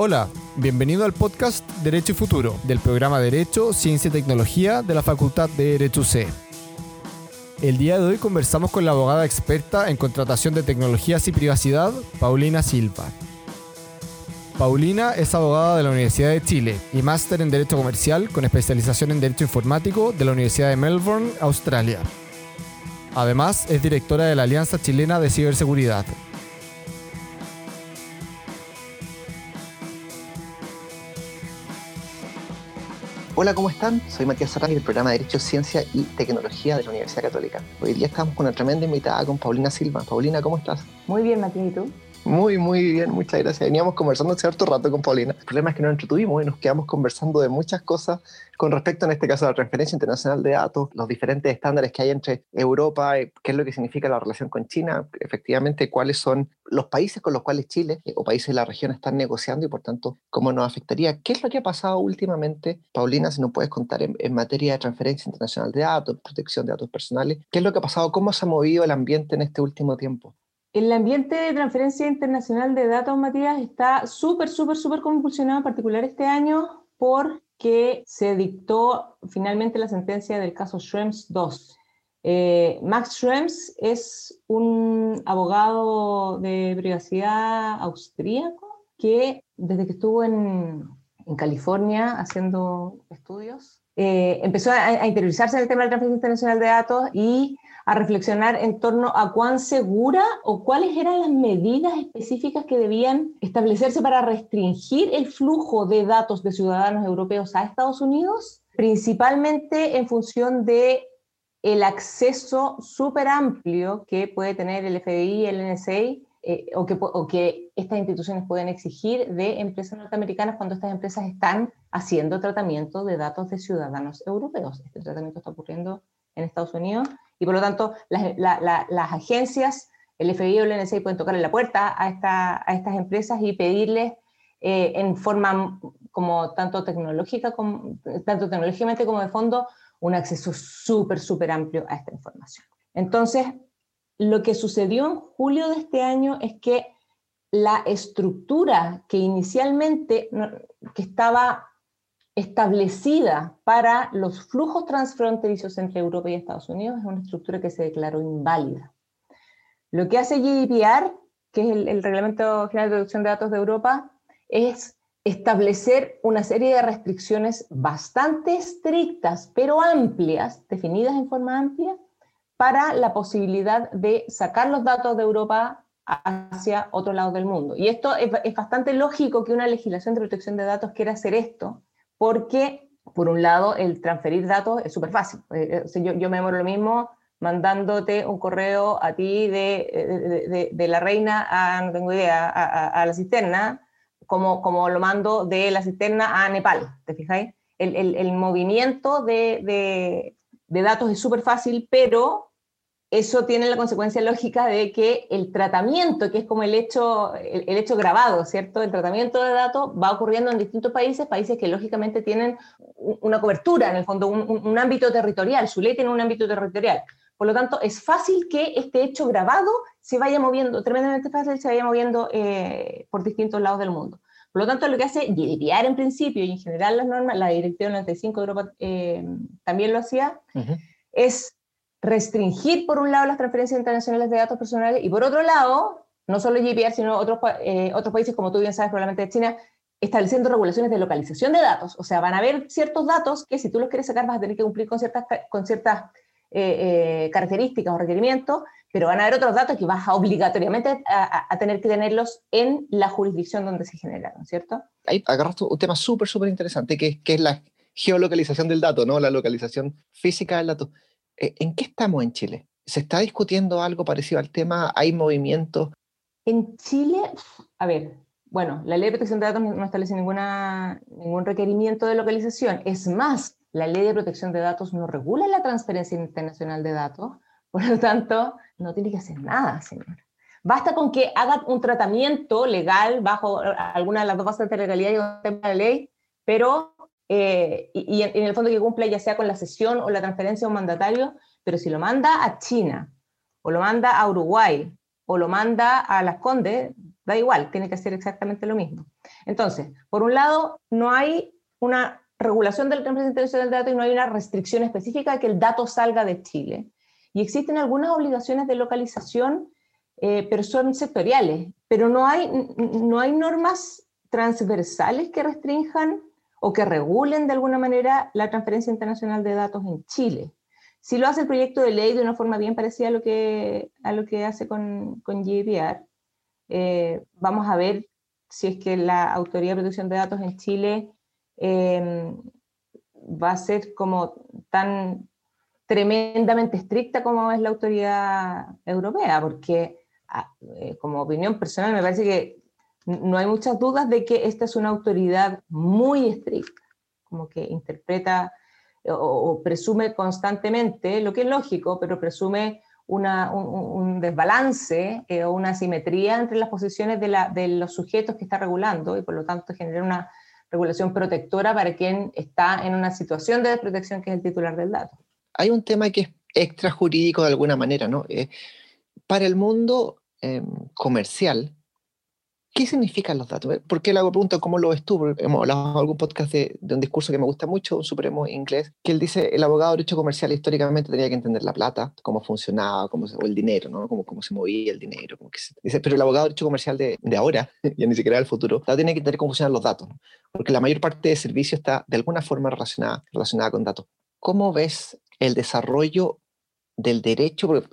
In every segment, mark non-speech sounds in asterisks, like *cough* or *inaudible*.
Hola, bienvenido al podcast Derecho y Futuro del programa Derecho, Ciencia y Tecnología de la Facultad de Derecho C. El día de hoy conversamos con la abogada experta en contratación de tecnologías y privacidad, Paulina Silva. Paulina es abogada de la Universidad de Chile y máster en Derecho Comercial con especialización en Derecho Informático de la Universidad de Melbourne, Australia. Además, es directora de la Alianza Chilena de Ciberseguridad, Hola, ¿cómo están? Soy Matías Serrani del programa de Derecho, Ciencia y Tecnología de la Universidad Católica. Hoy día estamos con una tremenda invitada, con Paulina Silva. Paulina, ¿cómo estás? Muy bien, Matías, ¿y tú? Muy, muy bien, muchas gracias. Veníamos conversando hace harto rato con Paulina. El problema es que nos entretuvimos y nos quedamos conversando de muchas cosas con respecto, en este caso, a la transferencia internacional de datos, los diferentes estándares que hay entre Europa, eh, qué es lo que significa la relación con China, efectivamente, cuáles son los países con los cuales Chile eh, o países de la región están negociando y, por tanto, cómo nos afectaría. ¿Qué es lo que ha pasado últimamente, Paulina, si nos puedes contar en, en materia de transferencia internacional de datos, protección de datos personales? ¿Qué es lo que ha pasado? ¿Cómo se ha movido el ambiente en este último tiempo? El ambiente de transferencia internacional de datos, Matías, está súper, súper, súper convulsionado, en particular este año, porque se dictó finalmente la sentencia del caso Schrems 2. Eh, Max Schrems es un abogado de privacidad austríaco que desde que estuvo en, California haciendo estudios, eh, empezó a, a interiorizarse en el tema de la transferencia internacional de datos y a reflexionar en torno a cuán segura o cuáles eran las medidas específicas que debían establecerse para restringir el flujo de datos de ciudadanos europeos a Estados Unidos, principalmente en función de el acceso súper amplio que puede tener el FBI el NSA eh, o, que, o, que, estas instituciones pueden exigir de empresas norteamericanas cuando estas empresas están haciendo tratamiento de datos de ciudadanos europeos. Este tratamiento está ocurriendo en Estados Unidos y por lo tanto las, la, la, las agencias, el FBI o el NSA pueden tocarle la puerta a, esta, a estas empresas y pedirles eh, en forma como tanto tecnológica, como, tanto tecnológicamente como de fondo, un acceso súper, súper amplio a esta información. Entonces, lo que sucedió en julio de este año es que la estructura que inicialmente que estaba establecida para los flujos transfronterizos entre Europa y Estados Unidos es una estructura que se declaró inválida. Lo que hace GDPR, que es el, Reglamento General de Protección de Datos de Europa, es establecer una serie de restricciones bastante estrictas, pero amplias, definidas en forma amplia, para la posibilidad de sacar los datos de Europa hacia otro lado del mundo. Y esto es, es bastante lógico que una legislación de protección de datos quiera hacer esto, porque, por un lado, el transferir datos es súper fácil. Eh, eh, yo, yo, me demoro lo mismo mandándote un correo a ti de, de, de, de la reina a, no tengo idea, a, la cisterna, como, como lo mando de la cisterna a Nepal, ¿te fijáis? El, el, movimiento de, datos es súper fácil, pero eso tiene la consecuencia lógica de que el tratamiento, que es como el hecho, el, el, hecho grabado, ¿cierto? El tratamiento de datos va ocurriendo en distintos países, países que lógicamente tienen una cobertura, en el fondo, un, un, un ámbito territorial, su ley tiene un ámbito territorial. Por lo tanto, es fácil que este hecho grabado se vaya moviendo, tremendamente fácil, se vaya moviendo eh, por distintos lados del mundo. Por lo tanto, lo que hace GDPR en principio y en general las normas, la Directiva 95 de Europa eh, también lo hacía, uh -huh. es restringir, por un lado, las transferencias internacionales de datos personales y, por otro lado, no solo GDPR, sino otros, eh, otros países, como tú bien sabes, probablemente de China, estableciendo regulaciones de localización de datos. O sea, van a haber ciertos datos que si tú los quieres sacar vas a tener que cumplir con ciertas, con ciertas eh, eh, características o requerimientos, pero van a haber otros datos que vas a obligatoriamente a, a, tener que tenerlos en la jurisdicción donde se generaron, ¿cierto? Ahí agarraste un tema súper, súper interesante, que, que es la geolocalización del dato, ¿no? La localización física del dato. Eh, ¿En qué estamos en Chile? ¿Se está discutiendo algo parecido al tema? ¿Hay movimientos? En Chile, a ver, bueno, la ley de protección de datos no establece ninguna, ningún requerimiento de localización. Es más, la ley de protección de datos no regula la transferencia internacional de datos, *laughs* por lo tanto, no tiene que hacer nada, señor. Basta con que haga un tratamiento legal bajo alguna de las dos bases de legalidad y un tema de ley, pero eh, y, y, en el fondo que cumpla ya sea con la cesión o la transferencia a un mandatario, pero si lo manda a China, o lo manda a Uruguay, o lo manda a Las Condes, da igual, tiene que hacer exactamente lo mismo. Entonces, por un lado, no hay una regulación de la transferencia del dato y no hay una restricción específica de que el dato salga de Chile. Y existen algunas obligaciones de localización, eh, pero son sectoriales, pero no hay, no hay normas transversales que restrinjan o que regulen de alguna manera la transferencia internacional de datos en Chile. Si lo hace el proyecto de ley de una forma bien parecida a lo que, a lo que hace con, con GDPR, eh, vamos a ver si es que la Autoridad de Protección de Datos en Chile eh, va a ser como tan tremendamente estricta como es la autoridad europea, porque ah, eh, como opinión personal me parece que no hay muchas dudas de que esta es una autoridad muy estricta, como que interpreta o, presume constantemente, lo que es lógico, pero presume un, desbalance eh, o una asimetría entre las posiciones de, los sujetos que está regulando y por lo tanto genera una regulación protectora para quien está en una situación de desprotección que es el titular del dato. Hay un tema que es extrajurídico de alguna manera, ¿no? Eh, para el mundo em, comercial, ¿Qué significan los datos? ¿Por qué le hago pregunta cómo lo ves tú? hemos hablado en algún podcast de, un discurso que me gusta mucho, un supremo inglés, que él dice, el abogado de derecho comercial históricamente tenía que entender la plata, cómo funcionaba, cómo o el dinero, ¿no? Cómo, cómo se movía el dinero. dice, pero el abogado de derecho comercial de, de ahora, *laughs* ya ni siquiera del futuro, tiene que entender cómo funcionan los datos, porque la mayor parte del servicio está de alguna forma relacionada, relacionada con datos. ¿Cómo ves el desarrollo del derecho? Porque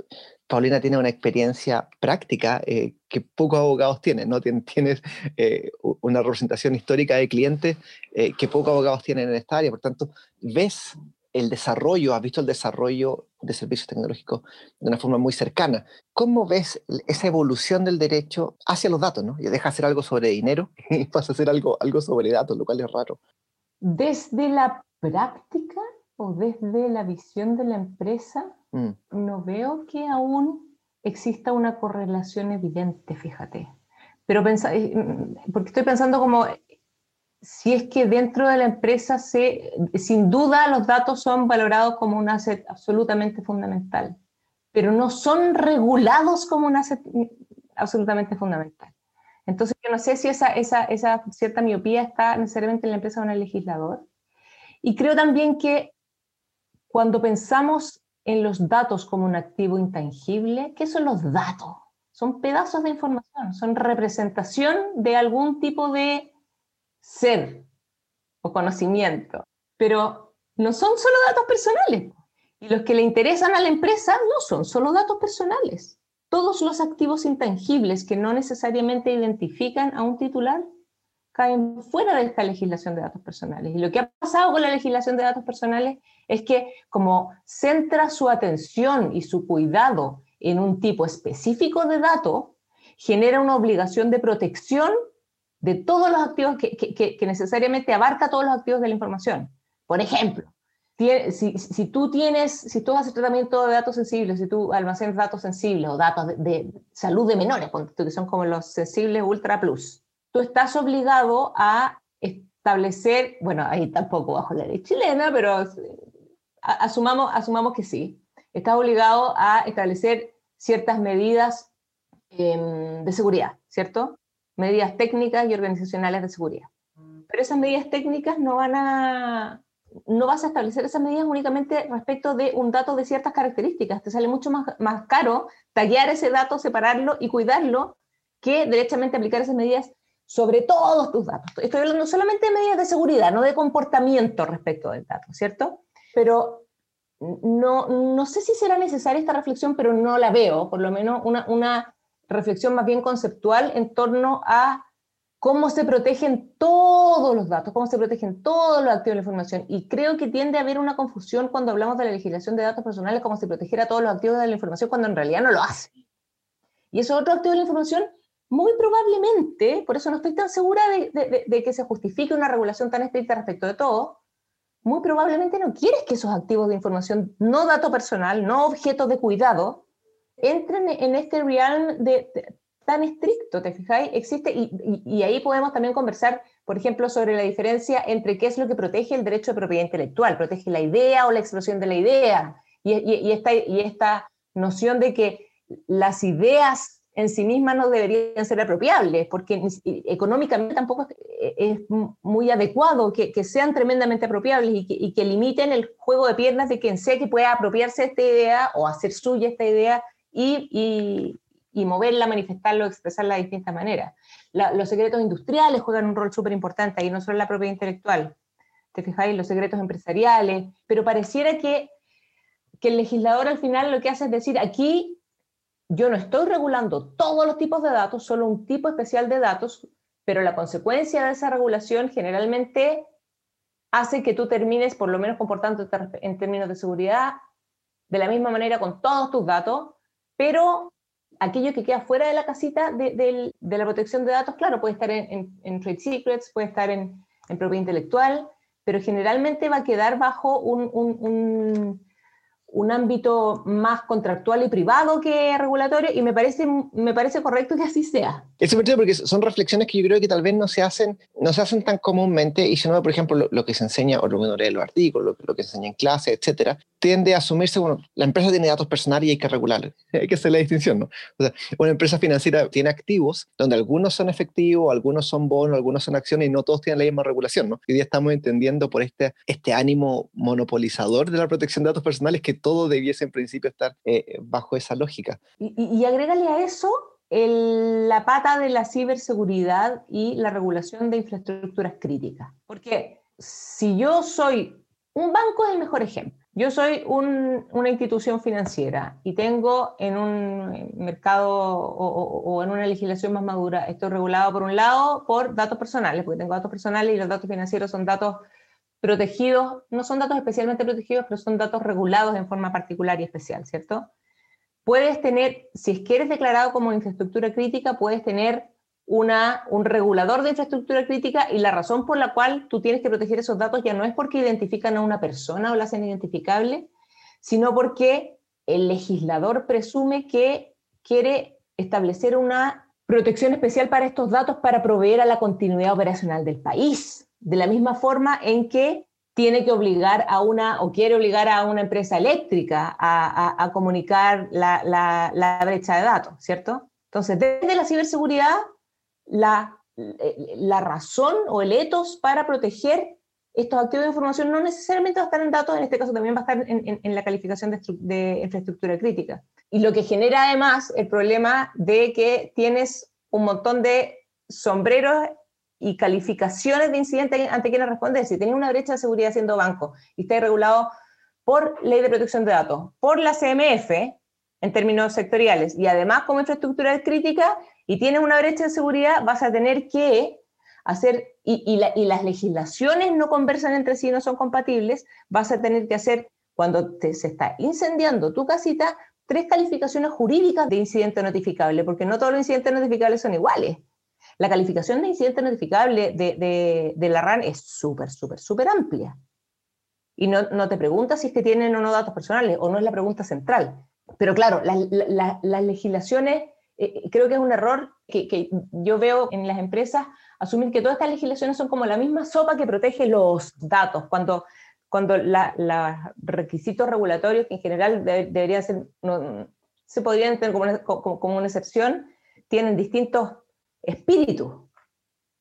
Paulina tiene una experiencia práctica eh, que pocos abogados tienen, ¿no? Tienes, eh, una representación histórica de clientes eh, que pocos abogados tienen en esta área. Por tanto, ves el desarrollo, has visto el desarrollo de servicios tecnológicos de una forma muy cercana. ¿Cómo ves esa evolución del derecho hacia los datos? ¿no? Y deja hacer algo sobre dinero *laughs* y pasa a hacer algo, algo sobre datos, lo cual es raro. Desde la práctica o desde la visión de la empresa, Mm. no veo que aún exista una correlación evidente, fíjate. Pero eh, mm, porque estoy pensando como si es que dentro de la empresa se, sin duda los datos son valorados como un asset absolutamente fundamental, pero no son regulados como un asset absolutamente fundamental. Entonces yo no sé si esa, esa, esa cierta miopía está necesariamente en la empresa o en el legislador. Y creo también que cuando pensamos en los datos como un activo intangible. ¿Qué son los datos? Son pedazos de información, son representación de algún tipo de ser o conocimiento, pero no son solo datos personales. Y los que le interesan a la empresa no son solo datos personales. Todos los activos intangibles que no necesariamente identifican a un titular caen fuera de esta legislación de datos personales. Y lo que ha pasado con la legislación de datos personales es que como centra su atención y su cuidado en un tipo específico de dato, genera una obligación de protección de todos los activos que, que, necesariamente abarca todos los activos de la información. Por ejemplo, si, si, tú tienes, si tú haces tratamiento de datos sensibles, si tú almacenas datos sensibles o datos de, de salud de menores, que son como los sensibles ultra plus, tú estás obligado a establecer, bueno, ahí tampoco bajo la ley chilena, pero asumamos, asumamos que sí, estás obligado a establecer ciertas medidas em, de seguridad, ¿cierto? Medidas técnicas y organizacionales de seguridad. Pero esas medidas técnicas no van a, no vas a establecer esas medidas únicamente respecto de un dato de ciertas características. Te sale mucho más, caro tallar ese dato, separarlo y cuidarlo que derechamente aplicar esas medidas sobre todos tus datos. Estoy hablando solamente de medidas de seguridad, no de comportamiento respecto del dato, ¿cierto? Pero no, no sé si será necesaria esta reflexión, pero no la veo, por lo menos una, una reflexión más bien conceptual en torno a cómo se protegen todos los datos, cómo se protegen todos los activos de la información. Y creo que tiende a haber una confusión cuando hablamos de la legislación de datos personales, como si protegiera todos los activos de la información, cuando en realidad no lo hace. Y esos otros activos de la información muy probablemente, por eso no estoy tan segura de, que se justifique una regulación tan estricta respecto de todo, muy probablemente no quieres que esos activos de información, no dato personal, no objetos de cuidado, entren en este realm de, tan estricto, ¿te fijáis? Existe, y, ahí podemos también conversar, por ejemplo, sobre la diferencia entre qué es lo que protege el derecho de propiedad intelectual, protege la idea o la expresión de la idea, y, esta, y esta noción de que las ideas en sí mismas no deberían ser apropiables, porque económicamente tampoco es, muy adecuado que, sean tremendamente apropiables y que, limiten el juego de piernas de quien sea que pueda apropiarse esta idea o hacer suya esta idea y, moverla, manifestarla expresarla de distintas maneras. los secretos industriales juegan un rol súper importante ahí, no solo la propiedad intelectual. ¿Te fijáis? Los secretos empresariales, pero pareciera que, que el legislador al final lo que hace es decir, aquí yo no estoy regulando todos los tipos de datos, solo un tipo especial de datos, pero la consecuencia de esa regulación generalmente hace que tú termines por lo menos comportándote en términos de seguridad de la misma manera con todos tus datos, pero aquello que queda fuera de la casita de, la protección de datos, claro, puede estar en, trade secrets, puede estar en, propiedad intelectual, pero generalmente va a quedar bajo un un ámbito más contractual y privado que regulatorio y me parece, me parece correcto que así sea. Es súper porque son reflexiones que yo creo que tal vez no se hacen, no se hacen tan comúnmente y si no, por ejemplo, lo, que se enseña o lo que uno lee los artículos, lo, que se enseña en clase, etcétera, tiende a asumirse, bueno, la empresa tiene datos personales y hay que regularlos. *laughs* hay que hacer la distinción, ¿no? O sea, una empresa financiera tiene activos donde algunos son efectivos, algunos son bonos, algunos son acciones y no todos tienen la misma regulación, ¿no? Hoy día estamos entendiendo por este, este ánimo monopolizador de la protección de datos personales que todo debiese en principio estar eh, bajo esa lógica. Y, y, agrégale a eso la pata de la ciberseguridad y la regulación de infraestructuras críticas. Porque si yo soy, un banco es el mejor ejemplo. Yo soy una institución financiera y tengo en un mercado o, o, en una legislación más madura, esto regulado por un lado por datos personales, porque tengo datos personales y los datos financieros son datos protegidos, no son datos especialmente protegidos, pero son datos regulados en forma particular y especial, ¿cierto? Puedes tener, si es que eres declarado como infraestructura crítica, puedes tener una, un regulador de infraestructura crítica y la razón por la cual tú tienes que proteger esos datos ya no es porque identifican a una persona o la hacen identificable, sino porque el legislador presume que quiere establecer una protección especial para estos datos para proveer a la continuidad operacional del país de la misma forma en que tiene que obligar a una, o quiere obligar a una empresa eléctrica a, comunicar la, brecha de datos, ¿cierto? Entonces, desde la ciberseguridad, la, la razón o el ethos para proteger estos activos de información no necesariamente va a estar en datos, en este caso también va a estar en, la calificación de, de, infraestructura crítica. Y lo que genera además el problema de que tienes un montón de sombreros y calificaciones de incidentes ante quienes responder. Si tenés una brecha de seguridad siendo banco y está regulado por ley de protección de datos, por la CMF, en términos sectoriales, y además como infraestructura crítica, y tienes una brecha de seguridad, vas a tener que hacer, y, las legislaciones no conversan entre sí, no son compatibles, vas a tener que hacer, cuando se está incendiando tu casita, tres calificaciones jurídicas de incidente notificable, porque no todos los incidentes notificables son iguales. La calificación de incidente notificable de, la RAN es súper, súper, súper amplia. Y no, te preguntas si es que tienen o no datos personales, o no es la pregunta central. Pero claro, las legislaciones, eh, eh, creo que es un error que, yo veo en las empresas, asumir que todas estas legislaciones son como la misma sopa que protege los datos, cuando, cuando los requisitos regulatorios, que en general deberían ser, se podrían tener como como una excepción, tienen distintos espíritu,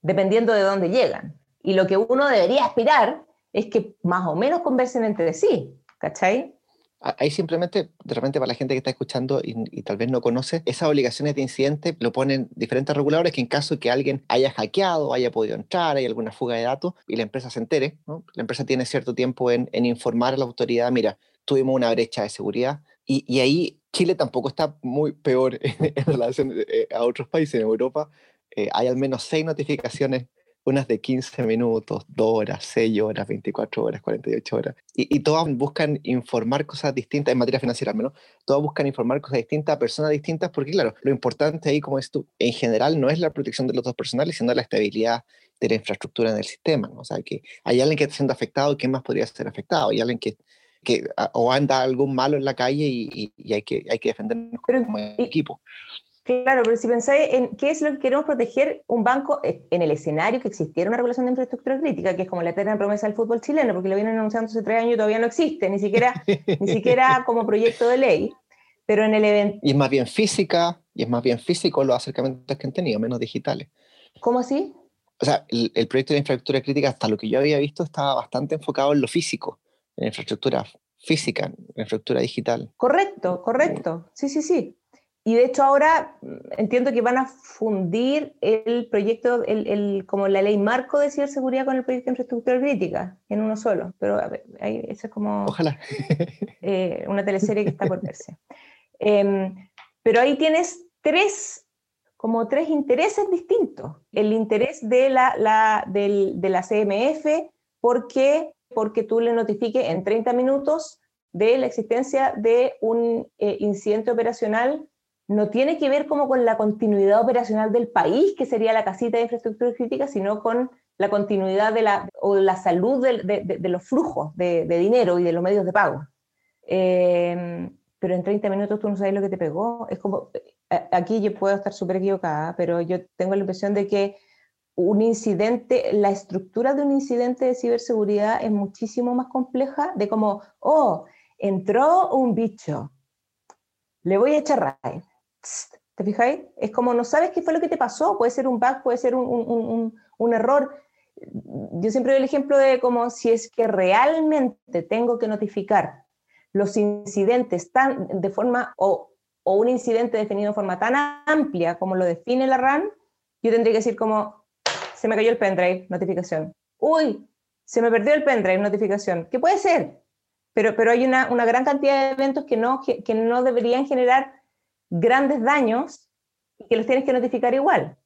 dependiendo de dónde llegan. Y lo que uno debería aspirar es que más o menos conversen entre sí, ¿cachai? Ahí simplemente, de repente para la gente que está escuchando y, tal vez no conoce, esas obligaciones de incidente lo ponen diferentes reguladores que en caso que alguien haya hackeado, haya podido entrar, hay alguna fuga de datos y la empresa se entere, la empresa tiene cierto tiempo en, informar a la autoridad, mira, tuvimos una brecha de seguridad y, y ahí Chile tampoco está muy peor *laughs* en relación eh, a otros países en Europa. Eh, hay al menos seis notificaciones, unas de 15 minutos, 2 horas, 6 horas, 24 horas, 48 horas. Y, y, todas buscan informar cosas distintas, en materia financiera al menos, todas buscan informar cosas distintas a personas distintas, porque claro, lo importante ahí, como es tú, en general no es la protección de los datos personales, sino la estabilidad de la infraestructura en el sistema. O sea, que hay alguien que está siendo afectado, ¿quién más podría ser afectado? Hay alguien que que o anda algún malo en la calle y, y hay, que, hay que defendernos como equipo. Claro, pero si pensáis en qué es lo que queremos proteger un banco eh, en el escenario que existiera una regulación de infraestructura crítica, que es como la eterna promesa del fútbol chileno, porque lo vienen anunciando hace tres años y todavía no existe, ni siquiera, *laughs* ni siquiera como proyecto de ley. pero en el evento... Y es más bien física, y es más bien físico los acercamientos que han tenido, menos digitales. ¿Cómo así? O sea, el, el proyecto de infraestructura crítica, hasta lo que yo había visto, estaba bastante enfocado en lo físico, en infraestructura física, en infraestructura digital. Correcto, correcto. Sí, sí, sí. Y de hecho ahora mm, entiendo que van a fundir el proyecto, el, el, como la ley marco de ciberseguridad con el proyecto de infraestructura crítica en uno solo. Pero a ver, ahí, eso es como Ojalá. *laughs* eh, una teleserie que está por verse. Em, pero ahí tienes tres, como tres intereses distintos. El interés de la, la, del, de la CMF, porque, porque tú le notifiques en 30 minutos de la existencia de un eh, incidente operacional no tiene que ver como con la continuidad operacional del país, que sería la casita de infraestructura crítica, sino con la continuidad de la, o la salud de, los flujos de, dinero y de los medios de pago. Eh, pero en 30 minutos tú no sabes lo que te pegó. Es como, eh, aquí yo puedo estar súper equivocada, pero yo tengo la impresión de que un incidente, la estructura de un incidente de ciberseguridad es muchísimo más compleja de como, oh, entró un bicho, le voy a echar ¿Te fijáis? Es como no sabes qué fue lo que te pasó, puede ser un bug, puede ser un, error. Yo siempre doy el ejemplo de como si es que realmente tengo que notificar los incidentes tan de forma, o, un incidente definido de forma tan amplia como lo define la RAN, yo tendría que decir como, se me cayó el pendrive, notificación. Uy, se me perdió el pendrive, notificación. ¿Qué puede ser? Pero, pero hay una, una gran cantidad de eventos que no, que no deberían generar grandes daños y que los tienes que notificar igual.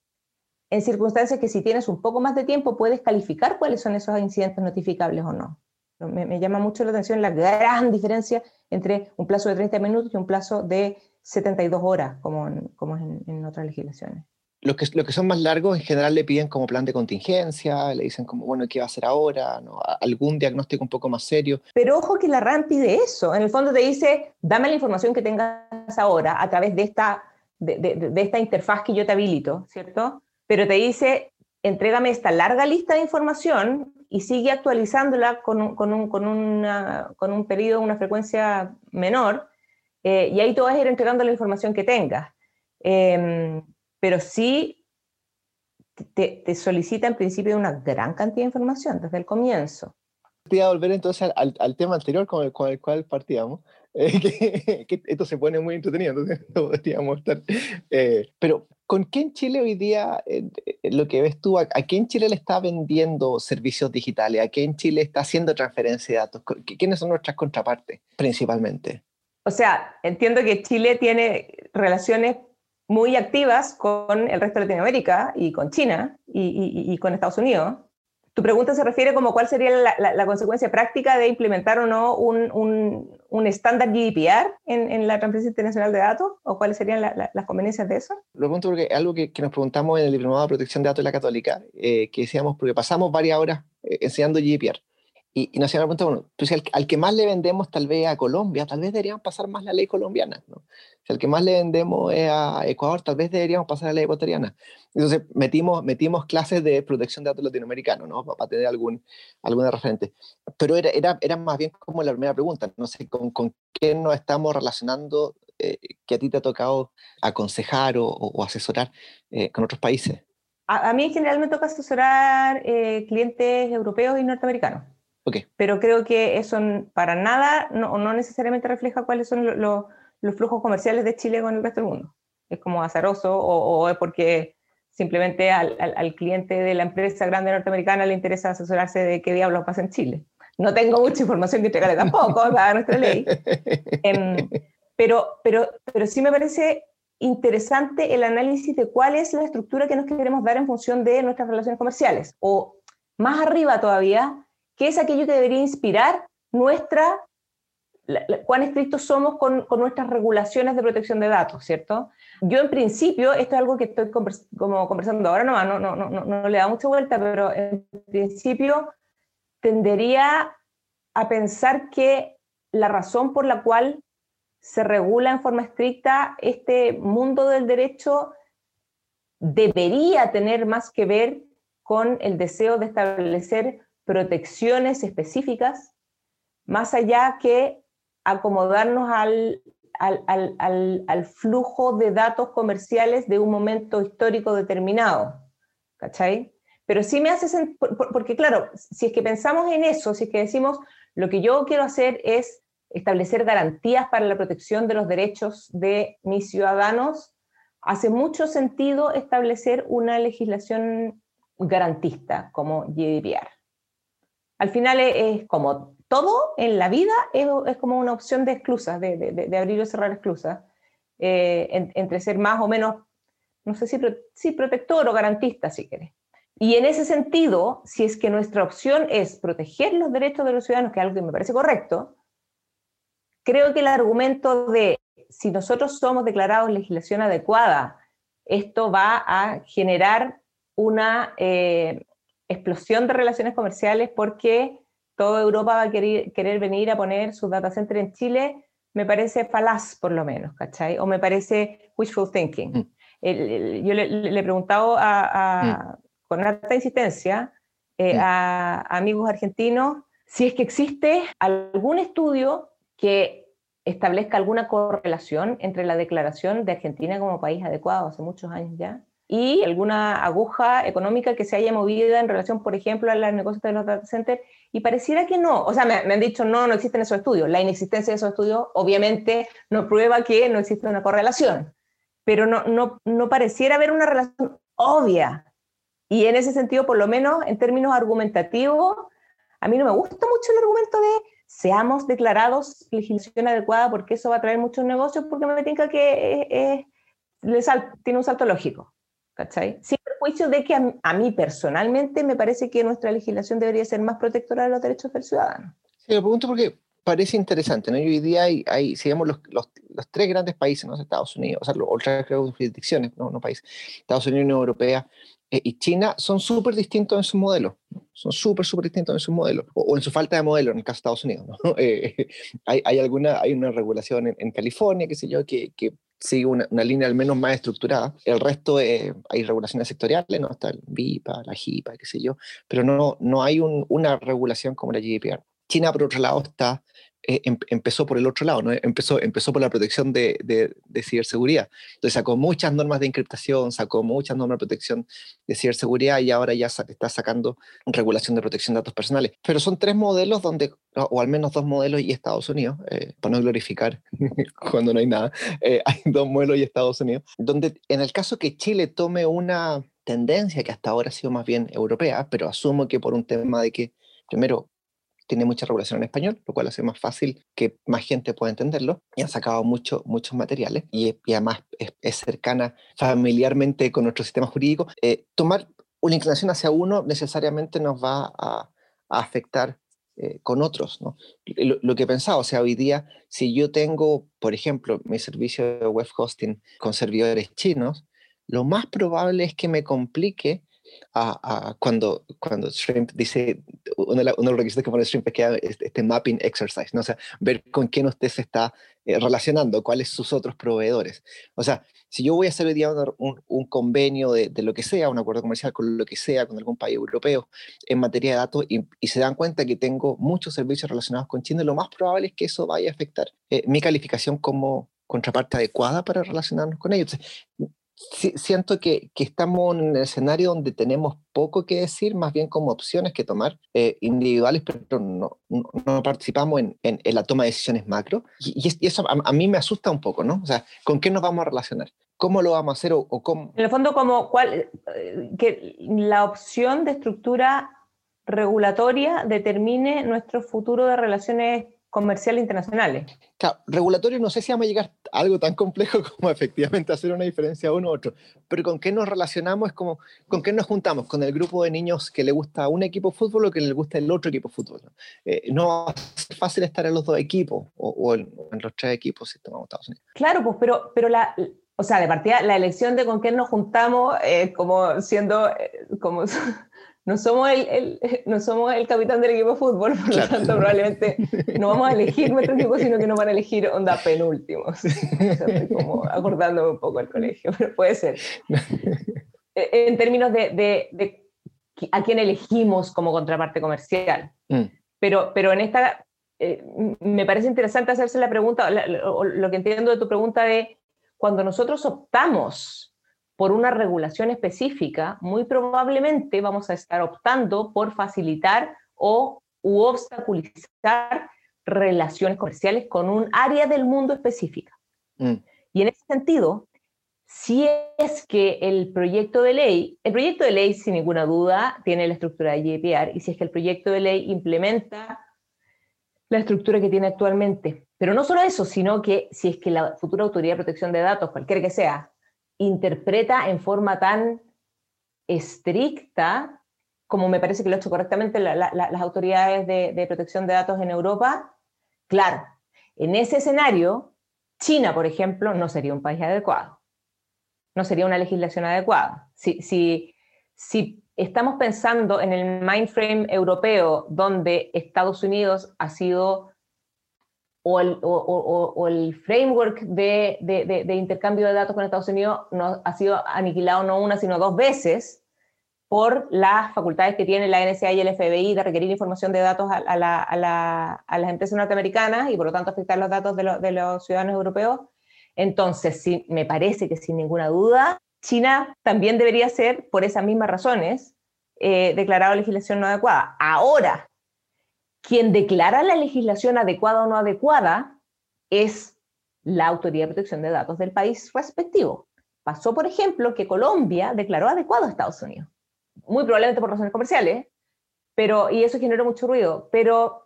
En circunstancias que si tienes un poco más de tiempo puedes calificar cuáles son esos incidentes notificables o no. Me, llama mucho la atención la gran diferencia entre un plazo de 30 minutos y un plazo de 72 horas, como como en, en otras legislaciones los que, los que son más largos en general le piden como plan de contingencia, le dicen como, bueno, ¿qué va a hacer ahora? ¿No? Algún diagnóstico un poco más serio. Pero ojo que la RAM pide eso. En el fondo te dice, dame la información que tengas ahora a través de esta, de, de, de esta interfaz que yo te habilito, ¿cierto? Pero te dice, entrégame esta larga lista de información y sigue actualizándola con un, con un, con una, con un periodo, una frecuencia menor, eh, y ahí tú vas a ir entregando la información que tengas. Eh, pero sí te, te, solicita en principio una gran cantidad de información desde el comienzo. Voy a volver entonces al, al tema anterior con el, con el cual partíamos, *laughs* eh, que, que, esto se pone muy entretenido, entonces *laughs* no podríamos estar... Eh, pero, ¿con qué en Chile hoy día, eh, lo que ves tú, a, a qué en Chile le está vendiendo servicios digitales? ¿A qué en Chile está haciendo transferencia de datos? ¿Quiénes son nuestras contrapartes, principalmente? O sea, entiendo que Chile tiene relaciones muy activas con el resto de Latinoamérica y con China y, y, y con Estados Unidos. Tu pregunta se refiere como cuál sería la, la, la consecuencia práctica de implementar o no un, un, un estándar GDPR en, en, la transferencia internacional de datos o cuáles serían la, las conveniencias de eso. Lo pregunto porque algo que, que, nos preguntamos en el diplomado de protección de datos de la Católica, eh, que decíamos porque pasamos varias horas eh, enseñando GDPR y, y la pregunta, bueno, pues al, al, que más le vendemos tal vez a Colombia, tal vez deberíamos pasar más la ley colombiana, ¿no? Si al que más le vendemos es a Ecuador, tal vez deberíamos pasar la ley ecuatoriana. Entonces metimos, metimos clases de protección de datos latinoamericanos, ¿no? Para tener algún, alguna referente. Pero era, era, era más bien como la primera pregunta, no sé, ¿con, con qué nos estamos relacionando eh, que a ti te ha tocado aconsejar o, o asesorar eh, con otros países? A, a, mí en general me toca asesorar eh, clientes europeos y norteamericanos. Okay. Pero creo que eso para nada, no, no necesariamente refleja cuáles son los, los, los, flujos comerciales de Chile con el resto del mundo. Es como azaroso o, o es porque simplemente al, al, al, cliente de la empresa grande norteamericana le interesa asesorarse de qué diablos pasa en Chile. No tengo mucha información que entregarle tampoco, *laughs* para nuestra ley. Um, pero, pero, pero sí me parece interesante el análisis de cuál es la estructura que nos queremos dar en función de nuestras relaciones comerciales. O más arriba todavía, ¿Qué es aquello que debería inspirar nuestra, cuán estrictos somos con, con, nuestras regulaciones de protección de datos, ¿cierto? Yo en principio, esto es algo que estoy como conversando ahora no, no, no, no, no le da mucha vuelta, pero en principio tendería a pensar que la razón por la cual se regula en forma estricta este mundo del derecho debería tener más que ver con el deseo de establecer protecciones específicas, más allá que acomodarnos al, al, flujo de datos comerciales de un momento histórico determinado. ¿Cachai? Pero sí me hace, porque claro, si es que pensamos en eso, si es que decimos, lo que yo quiero hacer es establecer garantías para la protección de los derechos de mis ciudadanos, hace mucho sentido establecer una legislación garantista como GDPR. Al final es, como todo en la vida, es, como una opción de exclusas, de, abrir o cerrar exclusas, eh, entre ser más o menos, no sé si, si protector o garantista, si quieres. Y en ese sentido, si es que nuestra opción es proteger los derechos de los ciudadanos, que es algo que me parece correcto, creo que el argumento de si nosotros somos declarados legislación adecuada, esto va a generar una eh, explosión de relaciones comerciales porque toda Europa va a querer, querer venir a poner su data center en Chile, me parece falaz por lo menos, ¿cachai? O me parece wishful thinking. Mm. yo le, he preguntado a, mm. con alta insistencia eh, mm. a amigos argentinos si es que existe algún estudio que establezca alguna correlación entre la declaración de Argentina como país adecuado hace muchos años ya y alguna aguja económica que se haya movido en relación, por ejemplo, a los negocios de los data centers, y pareciera que no. O sea, me, han dicho, no, no existen esos estudios. La inexistencia de esos estudios obviamente no prueba que no existe una correlación, pero no, no, no pareciera haber una relación obvia. Y en ese sentido, por lo menos en términos argumentativos, a mí no me gusta mucho el argumento de seamos declarados legislación adecuada porque eso va a traer muchos negocios, porque me tinca que tiene un salto lógico, ¿cachai? Sin perjuicio de que a, mí personalmente me parece que nuestra legislación debería ser más protectora de los derechos del ciudadano. Sí, lo pregunto porque parece interesante, ¿no? Hoy día hay, hay si vemos los, los, los, tres grandes países, ¿no? Estados Unidos, o sea, otras jurisdicciones, no, no países, Estados Unidos Unión Europea, eh, y China son súper distintos en su modelo, son súper, súper distintos en su modelo, o, en su falta de modelo, en el caso de Estados Unidos. *laughs* Eh, hay, alguna, hay una regulación en, California, qué sé yo, que sigue una, una, línea al menos más estructurada. El resto eh, hay regulaciones sectoriales, ¿no? Está el VIPA, la JIPA, qué sé yo, pero no, no hay un, una regulación como la GDPR. China, por otro lado, está em, empezó por el otro lado, ¿no? empezó, empezó por la protección de, de, ciberseguridad. Entonces sacó muchas normas de encriptación, sacó muchas normas de protección de ciberseguridad y ahora ya está sacando regulación de protección de datos personales. Pero son tres modelos donde, o al menos dos modelos y Estados Unidos, eh, para no glorificar *laughs* cuando no hay nada, eh, hay dos modelos y Estados Unidos, donde en el caso que Chile tome una tendencia que hasta ahora ha sido más bien europea, pero asumo que por un tema de que, primero, tiene mucha regulación en español, lo cual hace más fácil que más gente pueda entenderlo. Y han sacado mucho, muchos materiales y, además es, cercana familiarmente con nuestro sistema jurídico. Eh, tomar una inclinación hacia uno necesariamente nos va a, afectar eh, con otros. ¿no? Lo, lo, que he pensado, o sea, hoy día, si yo tengo, por ejemplo, mi servicio de web hosting con servidores chinos, lo más probable es que me complique a, cuando, cuando Shrimp dice, uno, de los requisitos que pone Shrimp es que este, este, mapping exercise, ¿no? o sea, ver con quién usted se está eh, relacionando, cuáles sus otros proveedores. O sea, si yo voy a hacer hoy día un, un convenio de, de, lo que sea, un acuerdo comercial con lo que sea, con algún país europeo en materia de datos, y, y se dan cuenta que tengo muchos servicios relacionados con China, lo más probable es que eso vaya a afectar eh, mi calificación como contraparte adecuada para relacionarnos con ellos siento que, que, estamos en un escenario donde tenemos poco que decir, más bien como opciones que tomar eh, individuales, pero no, no, participamos en, en, la toma de decisiones macro. Y, eso a, mí me asusta un poco, ¿no? O sea, ¿con qué nos vamos a relacionar? ¿Cómo lo vamos a hacer o, o cómo? En el fondo, como cuál, que la opción de estructura regulatoria determine nuestro futuro de relaciones comerciales internacionales. Claro, regulatorio no sé si vamos a llegar a algo tan complejo *laughs* como efectivamente hacer una diferencia uno u otro, pero con qué nos relacionamos es como, con qué nos juntamos, con el grupo de niños que le gusta un equipo de fútbol o que le gusta el otro equipo de fútbol. No, eh, no va a ser fácil estar en los dos equipos o, en, los tres equipos si tomamos Estados Unidos. Claro, pues, pero, pero la, o sea, de partida, la elección de con quién nos juntamos, eh, como siendo, eh, como no somos el, *laughs* no somos el capitán del equipo de fútbol, por lo tanto probablemente no vamos a elegir nuestro equipo, sino que nos van a elegir onda penúltimos. *laughs* Estoy como acordándome un poco el colegio, pero puede ser. *laughs* E, en términos de, de, a quién elegimos como contraparte comercial. Mm. Pero, pero en esta, eh, me parece interesante hacerse la pregunta, lo que entiendo de tu pregunta de cuando nosotros optamos por una regulación específica, muy probablemente vamos a estar optando por facilitar o u obstaculizar relaciones comerciales con un área del mundo específica. Mm. Y en ese sentido, si es que el proyecto de ley, el proyecto de ley sin ninguna duda tiene la estructura de GDPR, y si es que el proyecto de ley implementa la estructura que tiene actualmente, pero no solo eso, sino que si es que la futura autoridad de protección de datos, cualquiera que sea, interpreta en forma tan estricta, como me parece que lo ha hecho correctamente las autoridades de protección de datos en Europa, claro, en ese escenario, China, por ejemplo, no sería un país adecuado no sería una legislación adecuada. Si, estamos pensando en el mindframe europeo donde Estados Unidos ha sido, o el, o, el framework de, de, de, intercambio de datos con Estados Unidos no, ha sido aniquilado no una, sino dos veces por las facultades que tiene la NSA y el FBI de requerir información de datos a, la, a, la, a las empresas norteamericanas y por lo tanto afectar los datos de, de los ciudadanos europeos, entonces, sí, me parece que sin ninguna duda, China también debería ser, por esas mismas razones, eh, declarado legislación no adecuada. Ahora, quien declara la legislación adecuada o no adecuada es la Autoridad de Protección de Datos del país respectivo. Pasó, por ejemplo, que Colombia declaró adecuado a Estados Unidos, muy probablemente por razones comerciales, pero, y eso generó mucho ruido, pero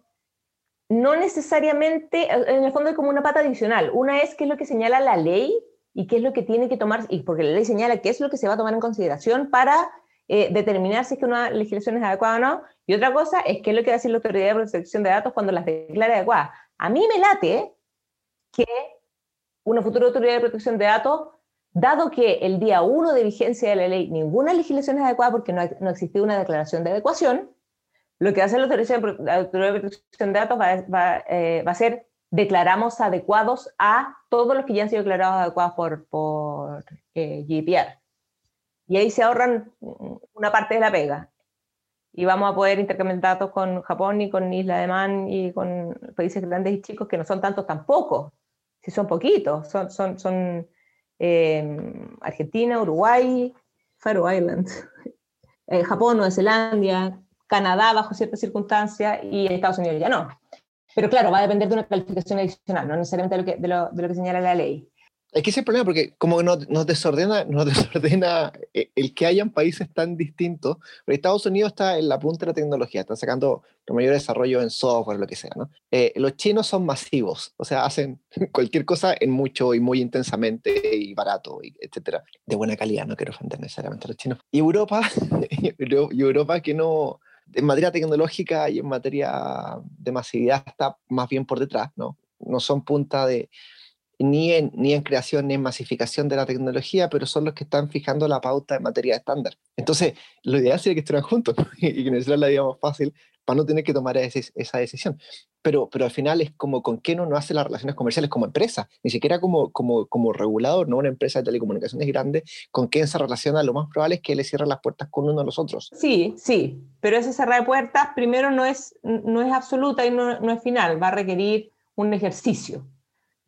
no necesariamente, en el fondo es como una pata adicional. Una es qué es lo que señala la ley y qué es lo que tiene que tomar, y porque la ley señala qué es lo que se va a tomar en consideración para eh, determinar si es que una legislación es adecuada o no. Y otra cosa es qué es lo que va a decir la Autoridad de Protección de Datos cuando las declare adecuadas. A mí me late que una futura Autoridad de Protección de Datos, dado que el día 1 de vigencia de la ley ninguna legislación es adecuada porque no, no existió una declaración de adecuación, lo que hace la Autoridad de Protección de Datos eh, va, a ser declaramos adecuados a todos los que ya han sido declarados adecuados por, por eh, GDPR. Y ahí se ahorran una parte de la pega. Y vamos a poder intercambiar datos con Japón y con Isla de Man y con países grandes y chicos que no son tantos tampoco. Si son poquitos, son, son, son eh, Argentina, Uruguay, Faroe Islands, *laughs* Japón, Nueva Zelanda, Canadá bajo ciertas circunstancias y Estados Unidos ya no. Pero claro, va a depender de una calificación adicional, no necesariamente de lo que, de lo, de lo que señala la ley. Es que ese es el problema, porque como nos, nos, desordena, *laughs* nos desordena eh, el que hayan países tan distintos, porque Estados Unidos está en la punta de la tecnología, están sacando el mayor desarrollo en software, lo que sea, ¿no? Eh, los chinos son masivos, o sea, hacen *laughs* cualquier cosa en mucho y muy intensamente y barato, y etcétera, de buena calidad, no quiero ofender necesariamente a los chinos. Y Europa, *laughs* y Europa que no, en materia tecnológica y en materia de masividad está más bien por detrás, ¿no? No son punta de, ni en, ni en creación ni en masificación de la tecnología, pero son los que están fijando la pauta en materia estándar. Entonces, lo ideal sería que estuvieran juntos *laughs* y que nos la vida más fácil para no tener que tomar esa decisión. Pero, pero al final es como con qué no, no hace las relaciones comerciales como empresa, ni siquiera como, como, como regulador, no una empresa de telecomunicaciones grande, con quién se relaciona, lo más probable es que le cierre las puertas con uno de los otros. Sí, sí, pero ese cerrar de puertas primero no es, no es absoluta y no, no es final, va a requerir un ejercicio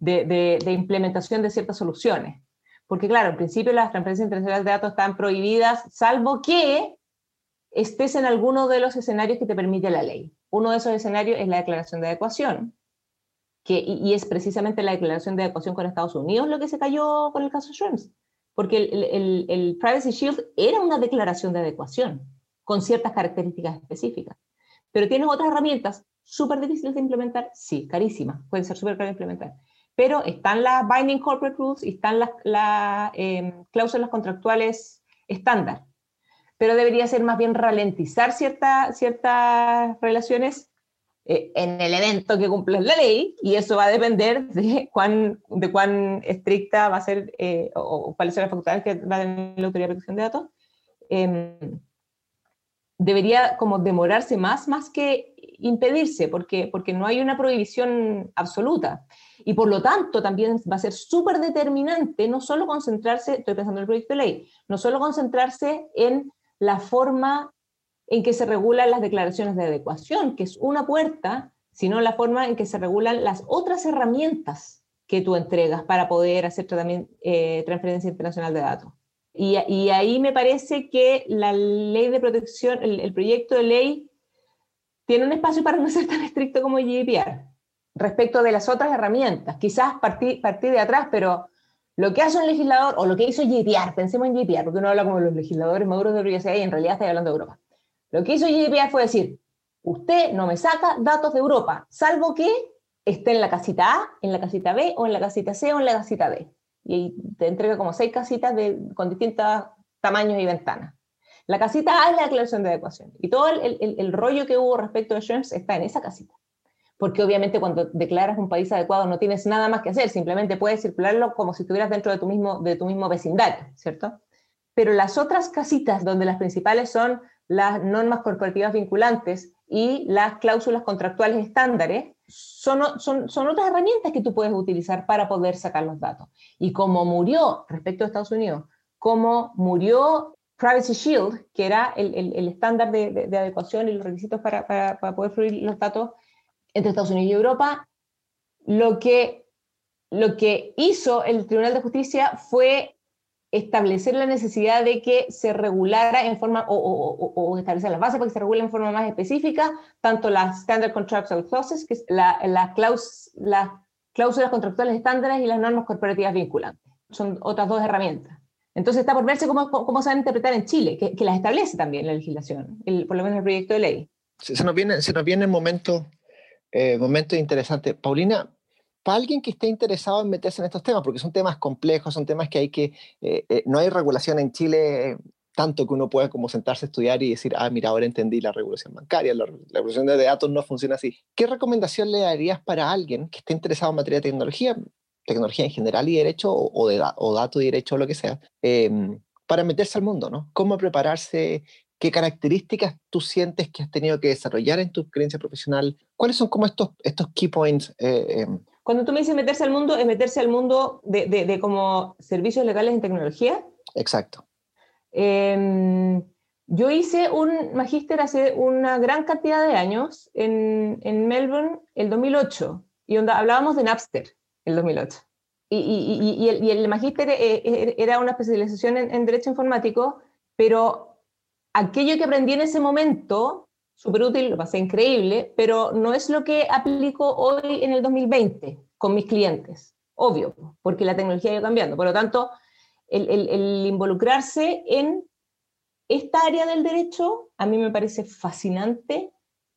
de, implementación de ciertas soluciones. Porque claro, en principio las transferencias internacionales de datos están prohibidas, salvo que estés en alguno de los escenarios que te permite la ley. Uno de esos escenarios es la declaración de adecuación, que, y, es precisamente la declaración de adecuación con Estados Unidos lo que se cayó con el caso Schrems, porque el, el, Privacy Shield era una declaración de adecuación con ciertas características específicas. Pero tienes otras herramientas súper difíciles de implementar, sí, carísimas, pueden ser súper caras de implementar. Pero están las Binding Corporate Rules y están las, em, cláusulas contractuales estándar pero debería ser más bien ralentizar ciertas relaciones eh, en el evento que cumple la ley, y eso va a depender de cuán, de cuán estricta va a ser eh, o, cuáles son las facultades que va a tener la Autoridad de Protección de Datos. Em, debería como demorarse más, más que impedirse, porque, porque no hay una prohibición absoluta. Y por lo tanto, también va a ser súper determinante no solo concentrarse, estoy pensando en el proyecto de ley, no solo concentrarse en la forma en que se regulan las declaraciones de adecuación, que es una puerta sino la forma en que se regulan las otras herramientas que tú entregas para poder hacer eh, transferencia internacional de datos. Y, ahí me parece que la ley de protección, el, proyecto de ley, tiene un espacio para no ser tan estricto como GDPR respecto de las otras herramientas. Quizás partir, partir de atrás, pero lo que hace un legislador, o lo que hizo GDPR, pensemos en GDPR, porque uno habla como los legisladores maduros de Europa y en realidad está hablando de Europa. Lo que hizo GDPR fue decir, usted no me saca datos de Europa, salvo que esté en la casita A, en la casita B, o en la casita C, o en la casita D. Y te entrega como seis casitas con distintos tamaños y ventanas. La casita A es la declaración de adecuación. Y todo el, el, el rollo que hubo respecto a Schrems está en esa casita. Porque obviamente cuando declaras un país adecuado no tienes nada más que hacer, simplemente puedes circularlo como si estuvieras dentro de tu mismo, de tu mismo vecindario, ¿cierto? Pero las otras casitas, donde las principales son las normas corporativas vinculantes y las cláusulas contractuales estándares son, son, son, otras herramientas que tú puedes utilizar para poder sacar los datos. Y como murió respecto a Estados Unidos, como murió Privacy Shield, que era el, el, estándar de, de, adecuación y los requisitos para, para, para, poder fluir los datos entre Estados Unidos y Europa, lo que, lo que hizo el Tribunal de Justicia fue establecer la necesidad de que se regulara en forma, o, establecer las bases para que se regule en forma más específica, tanto las Standard Contractual Clauses, que es la, la las cláusulas contractuales estándares y las normas corporativas vinculantes. Son otras dos herramientas. Entonces está por verse cómo, cómo se van a interpretar en Chile, que, que las establece también la legislación, el, por lo menos el proyecto de ley. Se, nos viene, se nos viene momento, eh, momento interesante. Paulina, para alguien que esté interesado en meterse en estos temas, porque son temas complejos, son temas que hay que, eh, eh, no hay regulación en Chile tanto que uno pueda como sentarse a estudiar y decir, ah, mira, ahora entendí la regulación bancaria, la, regulación de datos no funciona así. ¿Qué recomendación le darías para alguien que esté interesado en materia de tecnología, tecnología en general y derecho, o, de, o datos y derecho, o lo que sea, em, para meterse al mundo, ¿no? ¿Cómo prepararse? ¿Qué características tú sientes que has tenido que desarrollar en tu experiencia profesional? ¿Cuáles son como estos, estos key points? Em, cuando tú me dices meterse al mundo, es meterse al mundo de, de, como servicios legales en tecnología. Exacto. Em, yo hice un magíster hace una gran cantidad de años en, en Melbourne, el 2008, y donde hablábamos de Napster, el 2008. Y, y, y, el, el magíster eh, eh, era una especialización en, en Derecho Informático, pero aquello que aprendí en ese momento súper útil, lo pasé increíble, pero no es lo que aplico hoy en el 2020 con mis clientes, obvio, porque la tecnología ha ido cambiando. Por lo tanto, el, el, involucrarse en esta área del derecho a mí me parece fascinante,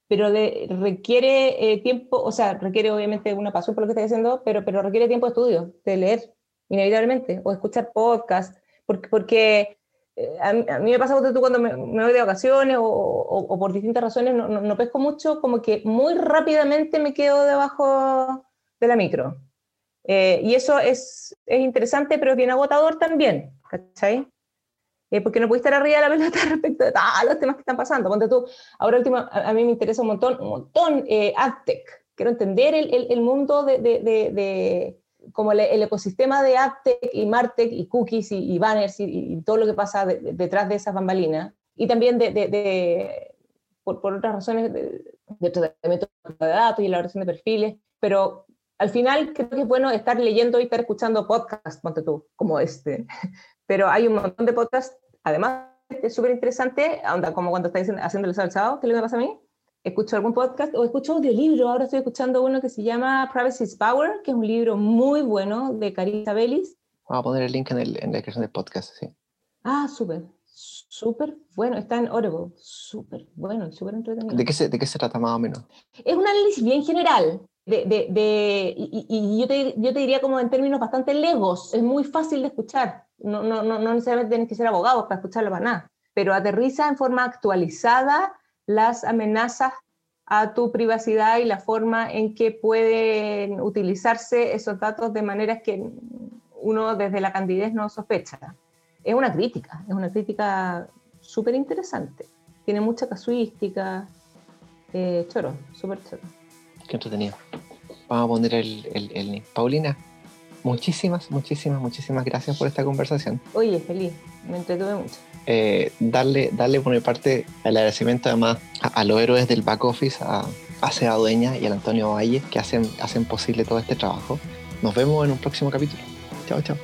pero requiere eh, tiempo, o sea, requiere obviamente una pasión por lo que estoy haciendo, pero, pero requiere tiempo de estudio, de leer, inevitablemente, o escuchar podcasts, porque, porque a, mí me pasa tú cuando me, voy de vacaciones o, por distintas razones no, no, pesco mucho, como que muy rápidamente me quedo debajo de la micro. Eh, y eso es, es, interesante, pero es bien agotador también, ¿cachai? Eh, porque no puedes estar arriba de la *laughs* pelota respecto de todos los temas que están pasando. Ponte tú, ahora último, a, mí me interesa un montón, un montón eh, AdTech. Quiero entender el, el, el mundo de, de, de como el, ecosistema de AdTech y MarTech y cookies y, banners y, todo lo que pasa detrás de esas bambalinas. Y también de, por, por, otras razones de, tratamiento de datos y elaboración de perfiles. Pero al final creo que es bueno estar leyendo y estar escuchando podcasts, ponte tú, como este. *laughs* Pero hay un montón de podcasts, además es súper interesante, como cuando estáis haciendo el sábado, ¿qué le pasa a mí? Escucho algún podcast o escucho audiolibro. Ahora estoy escuchando uno que se llama Privacy is Power, que es un libro muy bueno de Carissa Bellis. Vamos a poner el link en, el, en la descripción del podcast, sí. Ah, súper, súper bueno. Está en Audible, súper bueno, súper entretenido. ¿De qué, se, ¿De qué se trata más o menos? Es un análisis bien general. De, de, de y, y yo, te, yo te diría como en términos bastante legos, es muy fácil de escuchar. No, no, no, no necesariamente tienes que ser abogado para escucharlo para nada, pero aterriza en forma actualizada las amenazas a tu privacidad y la forma en que pueden utilizarse esos datos de maneras que uno desde la candidez no sospecha. Es una crítica, es una crítica súper interesante. Tiene mucha casuística. Eh, choro, súper choro. Qué entretenido. Vamos a poner el, el, el, Paulina, muchísimas, muchísimas, muchísimas gracias por esta conversación. Oye, feliz, me entretuve mucho. Eh, darle, darle por mi parte el agradecimiento además a, los héroes del back office, a, a Dueña y al Antonio Valle, que hacen, hacen posible todo este trabajo. Nos vemos en un próximo capítulo. Chao, chao.